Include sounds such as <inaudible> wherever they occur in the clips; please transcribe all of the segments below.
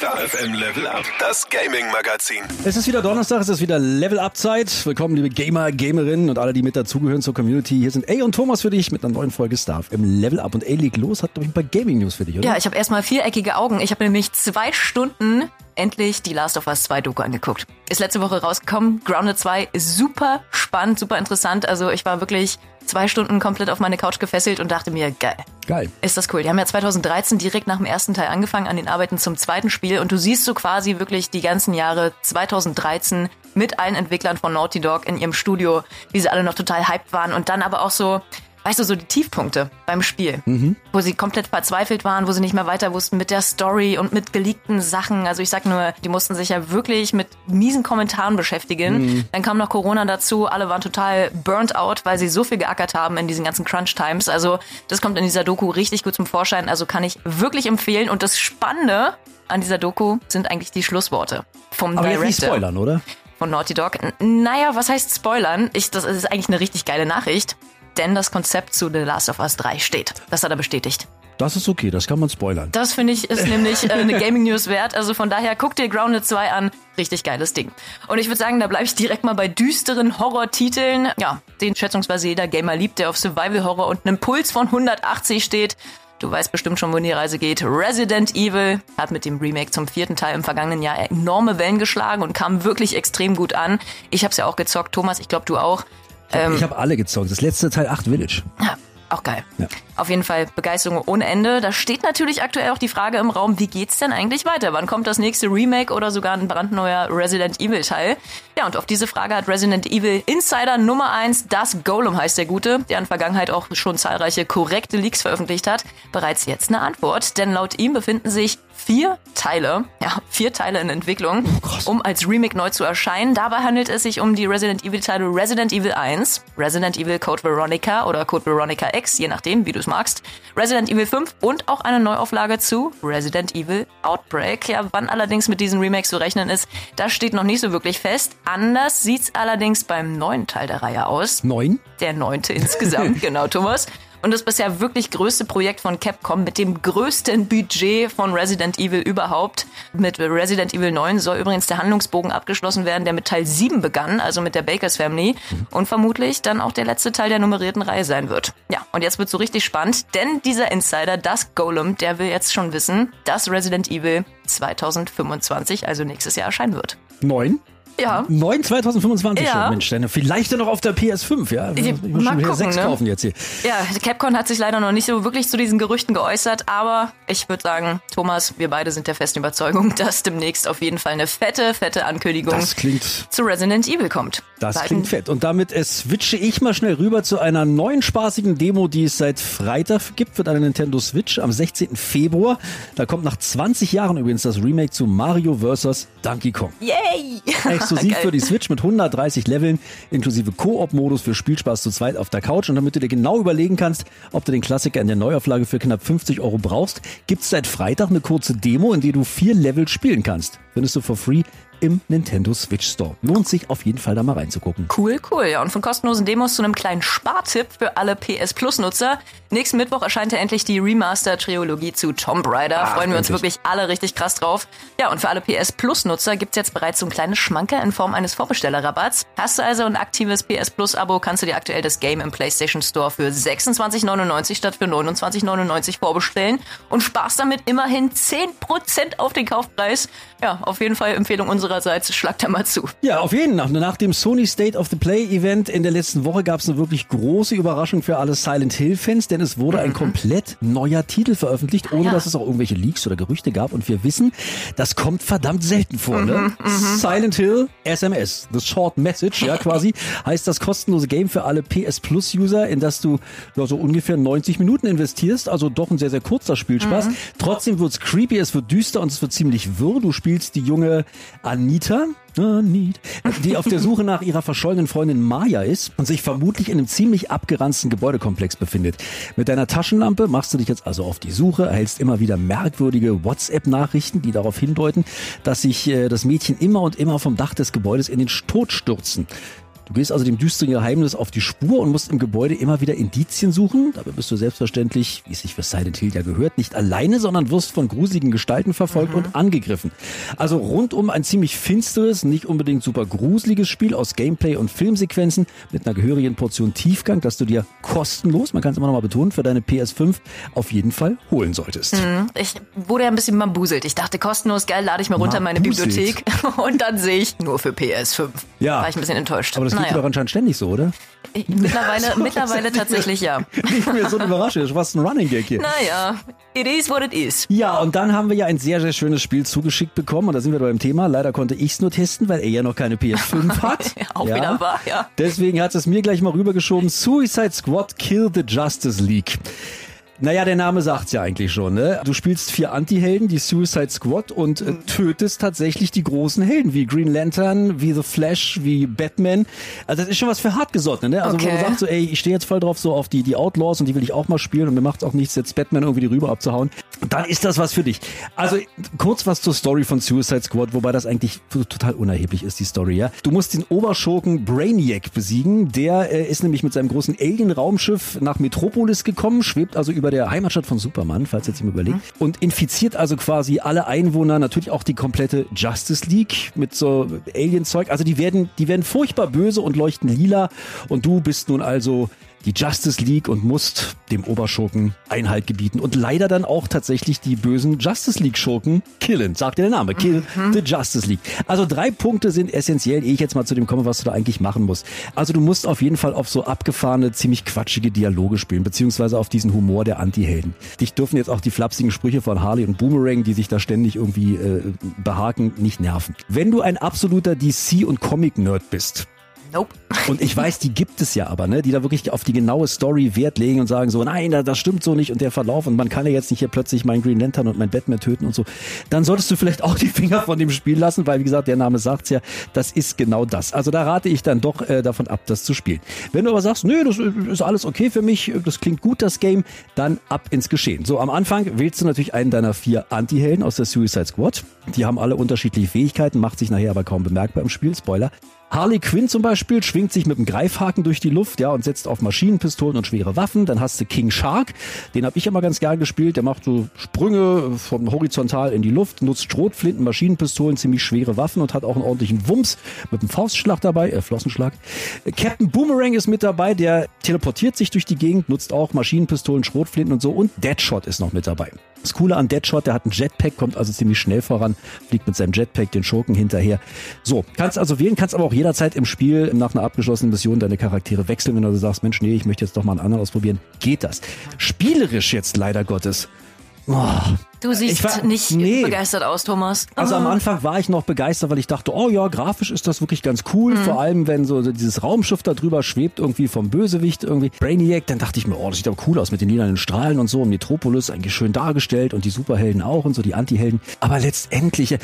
Star FM Level Up, das Gaming Magazin. Es ist wieder Donnerstag, es ist wieder Level Up Zeit. Willkommen, liebe Gamer, Gamerinnen und alle, die mit dazugehören zur Community. Hier sind A und Thomas für dich mit einer neuen Folge Star FM Level Up. Und A legt los, hat, glaube ich, ein paar Gaming News für dich, oder? Ja, ich habe erstmal viereckige Augen. Ich habe nämlich zwei Stunden endlich die Last of Us 2 Doku angeguckt. Ist letzte Woche rausgekommen. Grounded 2 ist super spannend, super interessant. Also ich war wirklich zwei Stunden komplett auf meine Couch gefesselt und dachte mir, geil. Geil. Ist das cool. Die haben ja 2013 direkt nach dem ersten Teil angefangen an den Arbeiten zum zweiten Spiel und du siehst so quasi wirklich die ganzen Jahre 2013 mit allen Entwicklern von Naughty Dog in ihrem Studio, wie sie alle noch total hyped waren und dann aber auch so weißt du, so die Tiefpunkte beim Spiel, mhm. wo sie komplett verzweifelt waren, wo sie nicht mehr weiter wussten mit der Story und mit geleakten Sachen. Also ich sag nur, die mussten sich ja wirklich mit miesen Kommentaren beschäftigen. Mhm. Dann kam noch Corona dazu, alle waren total burnt out, weil sie so viel geackert haben in diesen ganzen Crunch Times. Also das kommt in dieser Doku richtig gut zum Vorschein. Also kann ich wirklich empfehlen. Und das Spannende an dieser Doku sind eigentlich die Schlussworte vom Aber Director. jetzt nicht spoilern, oder? Von Naughty Dog. Naja, was heißt spoilern? Ich, das ist eigentlich eine richtig geile Nachricht denn das Konzept zu The Last of Us 3 steht. Das hat er bestätigt. Das ist okay, das kann man spoilern. Das finde ich ist nämlich äh, eine Gaming News wert. Also von daher guck dir Grounded 2 an. Richtig geiles Ding. Und ich würde sagen, da bleibe ich direkt mal bei düsteren Horror-Titeln. Ja, den schätzungsweise jeder Gamer liebt, der auf Survival Horror und einem Puls von 180 steht. Du weißt bestimmt schon, wohin die Reise geht. Resident Evil hat mit dem Remake zum vierten Teil im vergangenen Jahr enorme Wellen geschlagen und kam wirklich extrem gut an. Ich habe es ja auch gezockt, Thomas, ich glaube du auch. Ähm, ich habe alle gezockt. Das letzte Teil 8 Village. Ja, auch geil. Ja. Auf jeden Fall Begeisterung ohne Ende. Da steht natürlich aktuell auch die Frage im Raum, wie geht's denn eigentlich weiter? Wann kommt das nächste Remake oder sogar ein brandneuer Resident Evil Teil? Ja, und auf diese Frage hat Resident Evil Insider Nummer 1, das Golem heißt der Gute, der in Vergangenheit auch schon zahlreiche korrekte Leaks veröffentlicht hat, bereits jetzt eine Antwort. Denn laut ihm befinden sich vier Teile, ja, vier Teile in Entwicklung, oh, um als Remake neu zu erscheinen. Dabei handelt es sich um die Resident Evil Teile Resident Evil 1, Resident Evil Code Veronica oder Code Veronica X, je nachdem, wie du es magst, Resident Evil 5 und auch eine Neuauflage zu Resident Evil Outbreak. Ja, wann allerdings mit diesen Remakes zu rechnen ist, das steht noch nicht so wirklich fest. Anders sieht's allerdings beim neuen Teil der Reihe aus. Neun? Der neunte insgesamt, <laughs> genau, Thomas und das bisher wirklich größte Projekt von Capcom mit dem größten Budget von Resident Evil überhaupt. Mit Resident Evil 9 soll übrigens der Handlungsbogen abgeschlossen werden, der mit Teil 7 begann, also mit der Bakers Family und vermutlich dann auch der letzte Teil der nummerierten Reihe sein wird. Ja, und jetzt wird so richtig spannend, denn dieser Insider, das Golem, der will jetzt schon wissen, dass Resident Evil 2025, also nächstes Jahr erscheinen wird. Neun? Ja. 9 2025 ja. schon, Mensch. Denn vielleicht dann noch auf der PS5, ja. Ich, ich muss schon wieder sechs ne? kaufen jetzt hier. Ja, Capcom hat sich leider noch nicht so wirklich zu diesen Gerüchten geäußert, aber ich würde sagen, Thomas, wir beide sind der festen Überzeugung, <laughs> dass demnächst auf jeden Fall eine fette, fette Ankündigung klingt, zu Resident Evil kommt. Das Beiden. klingt fett. Und damit switche ich mal schnell rüber zu einer neuen spaßigen Demo, die es seit Freitag gibt für deine Nintendo Switch am 16. Februar. Da kommt nach 20 Jahren übrigens das Remake zu Mario vs. Donkey Kong. Yay! Exklusiv für die Switch mit 130 Leveln inklusive Koop-Modus für Spielspaß zu zweit auf der Couch. Und damit du dir genau überlegen kannst, ob du den Klassiker in der Neuauflage für knapp 50 Euro brauchst, gibt's seit Freitag eine kurze Demo, in der du vier Level spielen kannst. Findest du for free im Nintendo Switch Store. Lohnt sich auf jeden Fall da mal reinzugucken. Cool, cool. Ja, und von kostenlosen Demos zu einem kleinen Spartipp für alle PS Plus Nutzer. Nächsten Mittwoch erscheint ja endlich die Remaster-Trilogie zu Tomb Raider. Ach, Freuen wir uns wirklich alle richtig krass drauf. Ja, und für alle PS Plus Nutzer gibt's jetzt bereits so ein kleines Schmanker in Form eines Vorbestellerrabatts. Hast du also ein aktives PS Plus Abo, kannst du dir aktuell das Game im PlayStation Store für 26,99 statt für 29,99 vorbestellen und sparst damit immerhin 10% auf den Kaufpreis. Ja, auf jeden Fall Empfehlung unsererseits. Schlagt da mal zu. Ja, auf jeden Fall. Nach dem Sony State of the Play Event in der letzten Woche gab es eine wirklich große Überraschung für alle Silent Hill Fans, denn es wurde ein komplett neuer Titel veröffentlicht, ohne Ja. dass es auch irgendwelche Leaks oder Gerüchte gab. Und wir wissen, das kommt verdammt selten vor. Ne? Silent Hill SMS, the Short Message, ja <laughs> quasi, heißt das kostenlose Game für alle PS Plus User, in das du ja, so ungefähr 90 Minuten investierst. Also doch ein sehr, sehr kurzer Spielspaß. Trotzdem wird's creepy, es wird düster und es wird ziemlich wirr. Du spielst die junge Anita, Anita, die auf der Suche nach ihrer verschollenen Freundin Maya ist und sich vermutlich in einem ziemlich abgeranzten Gebäudekomplex befindet. Mit deiner Taschenlampe machst du dich jetzt also auf die Suche, erhältst immer wieder merkwürdige WhatsApp-Nachrichten, die darauf hindeuten, dass sich äh, das Mädchen immer und immer vom Dach des Gebäudes in den Tod stürzen Du gehst also dem düsteren Geheimnis auf die Spur und musst im Gebäude immer wieder Indizien suchen. Dabei bist du selbstverständlich, wie es sich für Silent Hill ja gehört, nicht alleine, sondern wirst von gruseligen Gestalten verfolgt mhm. und angegriffen. Also rundum ein ziemlich finsteres, nicht unbedingt super gruseliges Spiel aus Gameplay und Filmsequenzen mit einer gehörigen Portion Tiefgang, dass du dir kostenlos, man kann es immer noch mal betonen, für deine PS5 auf jeden Fall holen solltest. Mhm. Ich wurde ja ein bisschen bambuselt. Ich dachte, kostenlos, geil, lade ich mir runter in meine Bibliothek <laughs> und dann sehe ich nur für PS5. Ja. War ich ein bisschen enttäuscht. Das naja. doch anscheinend ständig so, oder? Mittlerweile, <laughs> mittlerweile tatsächlich ja. <laughs> Ich mir so eine Überraschung, das ist fast ein Running Gag hier. Naja, it is what it is. Ja, und dann haben wir ja ein sehr, sehr schönes Spiel zugeschickt bekommen und da sind wir beim Thema. Leider konnte ich es nur testen, weil er ja noch keine PS5 <laughs> hat. Auch ja. wieder wahr, ja. Deswegen hat es mir gleich mal rübergeschoben. Suicide Squad Kill the Justice League. Naja, der Name sagt's ja eigentlich schon. Ne? Du spielst vier Anti-Helden, die Suicide Squad, und äh, tötest tatsächlich die großen Helden, wie Green Lantern, wie The Flash, wie Batman. Also das ist schon was für Hartgesottene. Ne? Also okay. wo du sagst so, ey, ich stehe jetzt voll drauf so auf die, die Outlaws und die will ich auch mal spielen und mir macht's auch nichts, jetzt Batman irgendwie die rüber abzuhauen. Dann ist das was für dich. Also kurz was zur Story von Suicide Squad, wobei das eigentlich total unerheblich ist, die Story. ja. Du musst den Oberschurken Brainiac besiegen. Der äh, ist nämlich mit seinem großen Alien-Raumschiff nach Metropolis gekommen, schwebt also über der Heimatstadt von Superman, falls jetzt ihm überlegt, mhm. und infiziert also quasi alle Einwohner, natürlich auch die komplette Justice League mit so Alien-Zeug. Also die werden, die werden furchtbar böse und leuchten lila und du bist nun also die Justice League und musst dem Oberschurken Einhalt gebieten und leider dann auch tatsächlich die bösen Justice League Schurken killen, sagt der Name, kill mhm. the Justice League. Also drei Punkte sind essentiell, ehe ich jetzt mal zu dem komme, was du da eigentlich machen musst. Also du musst auf jeden Fall auf so abgefahrene, ziemlich quatschige Dialoge spielen, beziehungsweise auf diesen Humor der Anti-Helden. Dich dürfen jetzt auch die flapsigen Sprüche von Harley und Boomerang, die sich da ständig irgendwie äh, behaken, nicht nerven. Wenn du ein absoluter DC- und Comic-Nerd bist, Nope. Und ich weiß, die gibt es ja aber, ne, die da wirklich auf die genaue Story Wert legen und sagen so, nein, das stimmt so nicht und der Verlauf und man kann ja jetzt nicht hier plötzlich meinen Green Lantern und mein Batman töten und so. Dann solltest du vielleicht auch die Finger von dem Spiel lassen, weil wie gesagt, der Name sagt's ja, das ist genau das. Also da rate ich dann doch äh, davon ab, das zu spielen. Wenn du aber sagst, nö, das ist alles okay für mich, das klingt gut, das Game, dann ab ins Geschehen. So, am Anfang wählst du natürlich einen deiner vier Anti-Helden aus der Suicide Squad. Die haben alle unterschiedliche Fähigkeiten, macht sich nachher aber kaum bemerkbar im Spiel, Spoiler. Harley Quinn zum Beispiel schwingt sich mit einem Greifhaken durch die Luft, ja, und setzt auf Maschinenpistolen und schwere Waffen. Dann hast du King Shark, den habe ich immer ganz gern gespielt. Der macht so Sprünge vom horizontal in die Luft, nutzt Schrotflinten, Maschinenpistolen, ziemlich schwere Waffen und hat auch einen ordentlichen Wumms mit einem Faustschlag dabei, äh, Flossenschlag. Captain Boomerang ist mit dabei, der teleportiert sich durch die Gegend, nutzt auch Maschinenpistolen, Schrotflinten und so. Und Deadshot ist noch mit dabei. Das Coole an Deadshot, der hat einen Jetpack, kommt also ziemlich schnell voran, fliegt mit seinem Jetpack den Schurken hinterher. So, kannst also wählen, kannst aber auch jederzeit im Spiel nach einer abgeschlossenen Mission deine Charaktere wechseln, wenn du sagst, Mensch, nee, ich möchte jetzt doch mal einen anderen ausprobieren. Geht das. Spielerisch jetzt leider Gottes. Oh, Du siehst war, nicht nee. begeistert aus, Thomas. Also am Anfang war ich noch begeistert, weil ich dachte, oh ja, grafisch ist das wirklich ganz cool. Mhm. Vor allem, wenn so dieses Raumschiff da drüber schwebt, irgendwie vom Bösewicht, irgendwie Brainiac, dann dachte ich mir, oh, das sieht aber cool aus mit den lilanen Strahlen und so. Und Metropolis eigentlich schön dargestellt und die Superhelden auch und so, die Antihelden. Aber letztendlich, äh,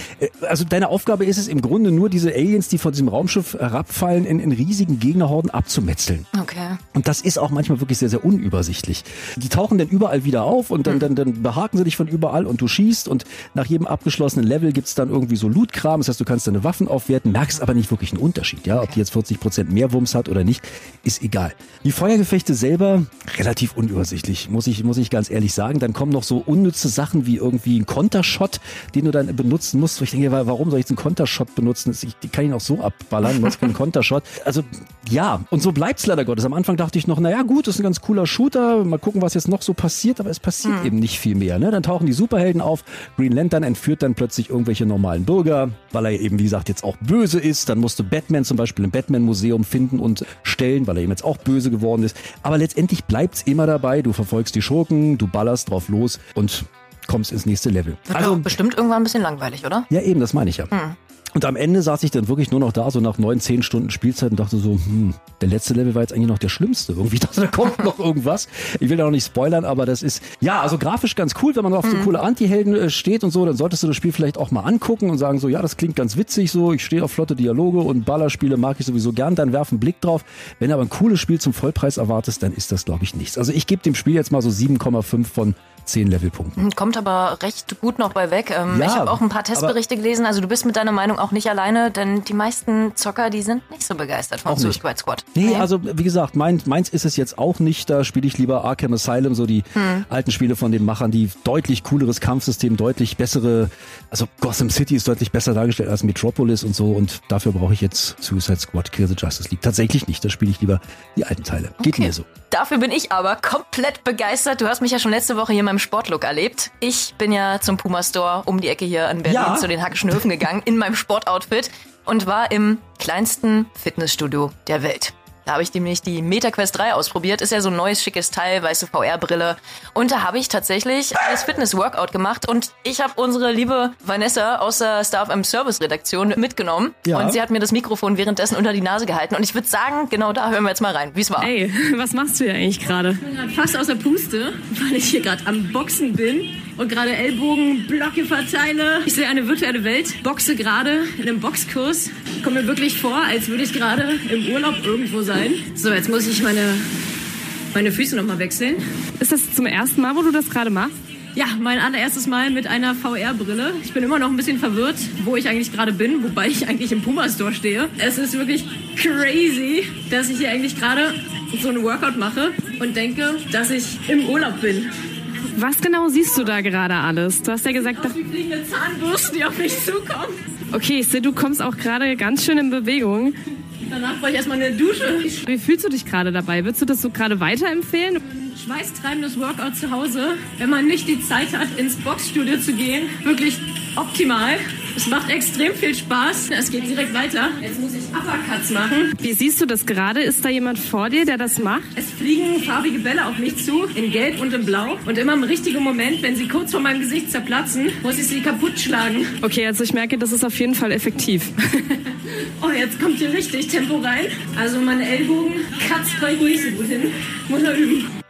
also deine Aufgabe ist es im Grunde nur, diese Aliens, die von diesem Raumschiff herabfallen, in, in riesigen Gegnerhorden abzumetzeln. Okay. Und das ist auch manchmal wirklich sehr, sehr unübersichtlich. Die tauchen dann überall wieder auf und dann, mhm. dann, dann behaken sie dich von überall und du schießt und nach jedem abgeschlossenen Level gibt's dann irgendwie so Lootkram. Das heißt, du kannst deine Waffen aufwerten, merkst aber nicht wirklich einen Unterschied. Ja, ob die jetzt 40 Prozent mehr Wumms hat oder nicht, ist egal. Die Feuergefechte selber relativ unübersichtlich, muss ich, muss ich ganz ehrlich sagen. Dann kommen noch so unnütze Sachen wie irgendwie ein Kontershot, den du dann benutzen musst. Wo ich denke, warum soll ich einen Kontershot benutzen? Ich kann ihn auch so abballern, was kein Kontershot. Also ja, und so bleibt's leider Gottes. Am Anfang dachte ich noch, naja gut, das ist ein ganz cooler Shooter, mal gucken, was jetzt noch so passiert, aber es passiert hm. eben nicht viel mehr. Ne? Dann tauchen die Superhelden auf, Green Lantern entführt dann plötzlich irgendwelche normalen Bürger, weil er eben, wie gesagt, jetzt auch böse ist. Dann musste Batman zum Beispiel im Batman-Museum finden und stellen, weil er eben jetzt auch böse geworden ist. Aber letztendlich bleibt's immer dabei, du verfolgst die Schurken, du ballerst drauf los und kommst ins nächste Level. Wird also bestimmt irgendwann ein bisschen langweilig, oder? Ja, eben, das meine ich ja. Hm. Und am Ende saß ich dann wirklich nur noch da, so nach neun, zehn Stunden Spielzeit und dachte so, hm, der letzte Level war jetzt eigentlich noch der schlimmste. Irgendwie <laughs> dachte, da kommt noch irgendwas. Ich will da noch nicht spoilern, aber das ist, ja, also grafisch ganz cool, wenn man auf so mhm. coole Anti-Helden äh, steht und so, dann solltest du das Spiel vielleicht auch mal angucken und sagen so, ja, das klingt ganz witzig so, ich stehe auf flotte Dialoge und Ballerspiele mag ich sowieso gern, dann werf einen Blick drauf. Wenn du aber ein cooles Spiel zum Vollpreis erwartest, dann ist das, glaube ich, nichts. Also ich gebe dem Spiel jetzt mal so 7,5 von 10 Levelpunkten. Kommt aber recht gut noch bei weg. Ähm, ja, ich habe auch ein paar Testberichte gelesen. Also du bist mit deiner Meinung auch auch nicht alleine, denn die meisten Zocker, die sind nicht so begeistert vom Suicide Squad. Nee, nee, also wie gesagt, mein, meins ist es jetzt auch nicht. Da spiele ich lieber Arkham Asylum, so die hm. alten Spiele von den Machern, die deutlich cooleres Kampfsystem, deutlich bessere, also Gotham City ist deutlich besser dargestellt als Metropolis und so und dafür brauche ich jetzt Suicide Squad, Kill the Justice League. Tatsächlich nicht, da spiele ich lieber die alten Teile. Geht okay. mir so. Dafür bin ich aber komplett begeistert. Du hast mich ja schon letzte Woche hier in meinem Sportlook erlebt. Ich bin ja zum Puma Store um die Ecke hier in Berlin ja. zu den Hackischen Höfen gegangen in meinem Sportoutfit und war im kleinsten Fitnessstudio der Welt. Da habe ich nämlich die MetaQuest 3 ausprobiert. Ist ja so ein neues, schickes Teil, weiße VR-Brille. Und da habe ich tatsächlich das Fitness-Workout gemacht. Und ich habe unsere liebe Vanessa aus der Star FM Service-Redaktion mitgenommen. Ja. Und sie hat mir das Mikrofon währenddessen unter die Nase gehalten. Und ich würde sagen, genau da hören wir jetzt mal rein, wie es war. Ey, <laughs> was machst du hier eigentlich gerade? Ich bin gerade fast aus der Puste, weil ich hier gerade am Boxen bin und gerade Ellbogen, Blöcke verteile. Ich sehe eine virtuelle Welt, boxe gerade in einem Boxkurs. Komme mir wirklich vor, als würde ich gerade im Urlaub irgendwo sein. So, jetzt muss ich meine, meine Füße nochmal wechseln. Ist das zum ersten Mal, wo du das gerade machst? Ja, mein allererstes Mal mit einer VR-Brille. Ich bin immer noch ein bisschen verwirrt, wo ich eigentlich gerade bin, wobei ich eigentlich im Puma Store stehe. Es ist wirklich crazy, dass ich hier eigentlich gerade so einen Workout mache und denke, dass ich im Urlaub bin. Was genau siehst du da gerade alles? Du hast ja gesagt, da fliegende Zahnbürsten, die auf mich zukommen. Okay, ich sehe, du kommst auch gerade ganz schön in Bewegung. Danach brauche ich erstmal eine Dusche. Wie fühlst du dich gerade dabei? Würdest du das so gerade weiterempfehlen? Ein schweißtreibendes Workout zu Hause, wenn man nicht die Zeit hat, ins Boxstudio zu gehen, wirklich optimal. Es macht extrem viel Spaß. Es geht direkt weiter. Jetzt muss ich Uppercuts machen. Wie siehst du das gerade? Ist da jemand vor dir, der das macht? Es fliegen farbige Bälle auf mich zu, in Gelb und in Blau. Und immer im richtigen Moment, wenn sie kurz vor meinem Gesicht zerplatzen, muss ich sie kaputt schlagen. Okay, also ich merke, das ist auf jeden Fall effektiv. <laughs> oh, jetzt kommt hier richtig Tempo rein. Also meine Ellbogen bei nicht so gut hin. Muss er üben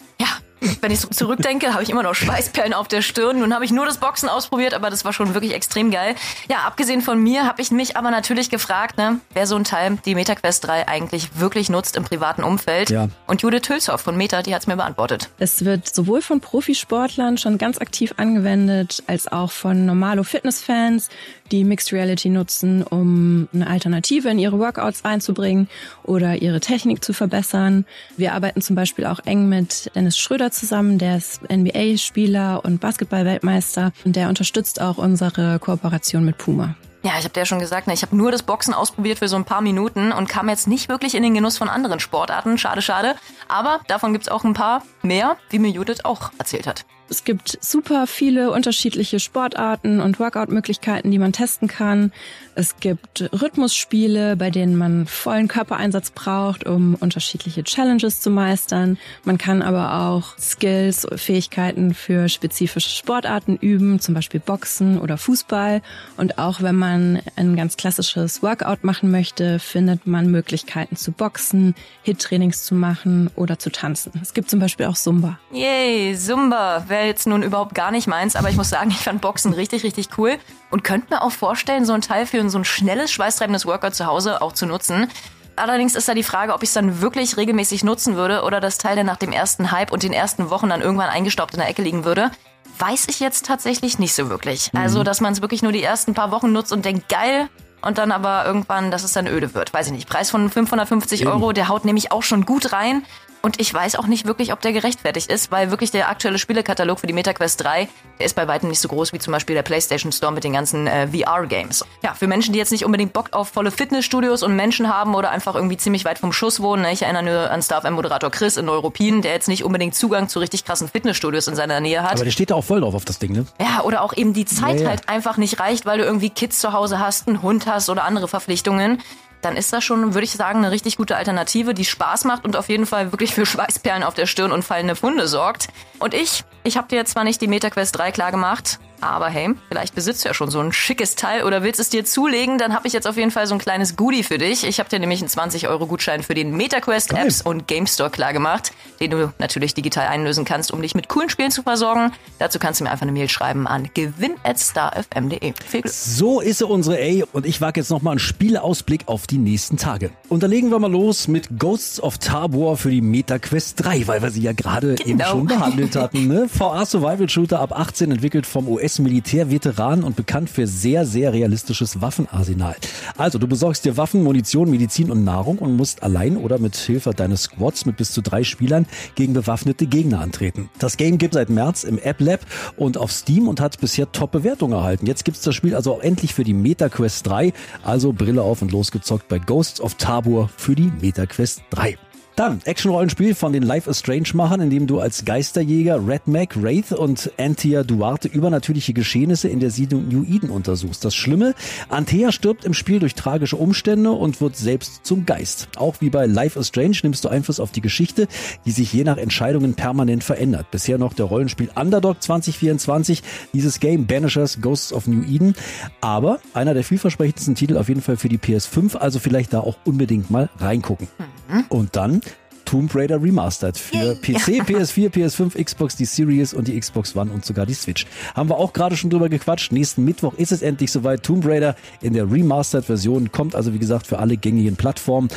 wenn ich so zurückdenke, habe ich immer noch Schweißperlen auf der Stirn. Nun habe ich nur das Boxen ausprobiert, aber das war schon wirklich extrem geil. Ja, abgesehen von mir habe ich mich aber natürlich gefragt, ne, wer so ein Teil die MetaQuest 3 eigentlich wirklich nutzt im privaten Umfeld. Ja. Und Judith Hülshoff von Meta, die hat es mir beantwortet. Es wird sowohl von Profisportlern schon ganz aktiv angewendet, als auch von normalo Fitnessfans die Mixed Reality nutzen, um eine Alternative in ihre Workouts einzubringen oder ihre Technik zu verbessern. Wir arbeiten zum Beispiel auch eng mit Dennis Schröder zusammen, der ist NBA-Spieler und Basketball-Weltmeister und der unterstützt auch unsere Kooperation mit Puma. Ja, ich habe dir ja schon gesagt, ne, ich habe nur das Boxen ausprobiert für so ein paar Minuten und kam jetzt nicht wirklich in den Genuss von anderen Sportarten. Schade, schade. Aber davon gibt's auch ein paar mehr, wie mir Judith auch erzählt hat. Es gibt super viele unterschiedliche Sportarten und Workout-Möglichkeiten, die man testen kann. Es gibt Rhythmusspiele, bei denen man vollen Körpereinsatz braucht, um unterschiedliche Challenges zu meistern. Man kann aber auch Skills, Fähigkeiten für spezifische Sportarten üben, zum Beispiel Boxen oder Fußball. Und auch wenn man ein ganz klassisches Workout machen möchte, findet man Möglichkeiten zu boxen, Hit-Trainings zu machen oder zu tanzen. Es gibt zum Beispiel auch Zumba. Yay, Zumba wäre jetzt nun überhaupt gar nicht meins, aber ich muss sagen, ich fand Boxen richtig, richtig cool und könnte mir auch vorstellen, so ein Teil für so ein schnelles, schweißtreibendes Workout zu Hause auch zu nutzen. Allerdings ist da die Frage, ob ich es dann wirklich regelmäßig nutzen würde oder das Teil dann nach dem ersten Hype und den ersten Wochen dann irgendwann eingestaubt in der Ecke liegen würde. Weiß ich jetzt tatsächlich nicht so wirklich. Mhm. Also, dass man es wirklich nur die ersten paar Wochen nutzt und denkt, geil, und dann aber irgendwann, dass es dann öde wird. Weiß ich nicht. Preis von 550 Euro, der haut nämlich auch schon gut rein. Und ich weiß auch nicht wirklich, ob der gerechtfertigt ist, weil wirklich der aktuelle Spielekatalog für die MetaQuest 3, der ist bei weitem nicht so groß wie zum Beispiel der PlayStation Store mit den ganzen äh, VR-Games. Ja, für Menschen, die jetzt nicht unbedingt Bock auf volle Fitnessstudios und Menschen haben oder einfach irgendwie ziemlich weit vom Schuss wohnen. Ne? Ich erinnere nur an Star-FM-Moderator Chris in Neuruppin, der jetzt nicht unbedingt Zugang zu richtig krassen Fitnessstudios in seiner Nähe hat. Aber der steht da auch voll drauf auf das Ding, ne? Ja, oder auch eben die Zeit ja, ja. halt einfach nicht reicht, weil du irgendwie Kids zu Hause hast, einen Hund hast oder andere Verpflichtungen dann ist das schon, würde ich sagen, eine richtig gute Alternative, die Spaß macht und auf jeden Fall wirklich für Schweißperlen auf der Stirn und fallende Funde sorgt. Und ich, ich habe dir zwar nicht die MetaQuest 3 klar gemacht, aber hey, vielleicht besitzt du ja schon so ein schickes Teil oder willst es dir zulegen, dann habe ich jetzt auf jeden Fall so ein kleines Goodie für dich. Ich habe dir nämlich einen 20-Euro-Gutschein für den MetaQuest Geil. Apps und Game Store klar gemacht, den du natürlich digital einlösen kannst, um dich mit coolen Spielen zu versorgen. Dazu kannst du mir einfach eine Mail schreiben an gewinn@starfm.de. So ist er unsere A und ich wage jetzt nochmal einen Spieleausblick auf die nächsten Tage. Und da legen wir mal los mit Ghosts of Tabor für die MetaQuest 3, weil wir sie ja gerade genau. eben schon behandelt hatten. Ne? <laughs> VR Survival Shooter ab 18 entwickelt vom US US-Militärveteran und bekannt für sehr, sehr realistisches Waffenarsenal. Also, du besorgst dir Waffen, Munition, Medizin und Nahrung und musst allein oder mit Hilfe deines Squads mit bis zu drei Spielern gegen bewaffnete Gegner antreten. Das Game gibt seit März im App Lab und auf Steam und hat bisher Top-Bewertungen erhalten. Jetzt gibt's das Spiel also auch endlich für die MetaQuest 3, also Brille auf und losgezockt bei Ghosts of Tabor für die MetaQuest 3. Dann Action-Rollenspiel von den Life is Strange-Machern, in dem du als Geisterjäger Red Mac, Wraith und Antia Duarte übernatürliche Geschehnisse in der Siedlung New Eden untersuchst. Das Schlimme, Antea stirbt im Spiel durch tragische Umstände und wird selbst zum Geist. Auch wie bei Life is Strange nimmst du Einfluss auf die Geschichte, die sich je nach Entscheidungen permanent verändert. Bisher noch der Rollenspiel Underdog 2024, dieses Game Banishers Ghosts of New Eden, aber einer der vielversprechendsten Titel auf jeden Fall für die PS5, also vielleicht da auch unbedingt mal reingucken. Mhm. Und dann Tomb Raider Remastered für PC, PS4, PS5, Xbox, die Series und die Xbox One und sogar die Switch. Haben wir auch gerade schon drüber gequatscht. Nächsten Mittwoch ist es endlich soweit. Tomb Raider in der Remastered-Version kommt also wie gesagt für alle gängigen Plattformen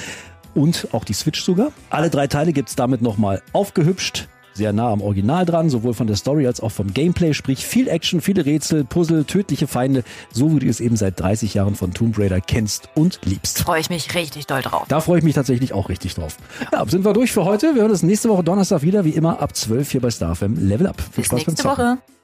und auch die Switch sogar. Alle drei Teile gibt's damit nochmal aufgehübscht sehr nah am Original dran, sowohl von der Story als auch vom Gameplay, sprich viel Action, viele Rätsel, Puzzle, tödliche Feinde, so wie du es eben seit 30 Jahren von Tomb Raider kennst und liebst. Freue ich mich richtig doll drauf. Da freue ich mich tatsächlich auch richtig drauf. Ja, sind wir durch für heute. Wir hören uns nächste Woche Donnerstag wieder, wie immer ab 12 hier bei StarFM Level Up. Viel Bis Spaß nächste beim Woche.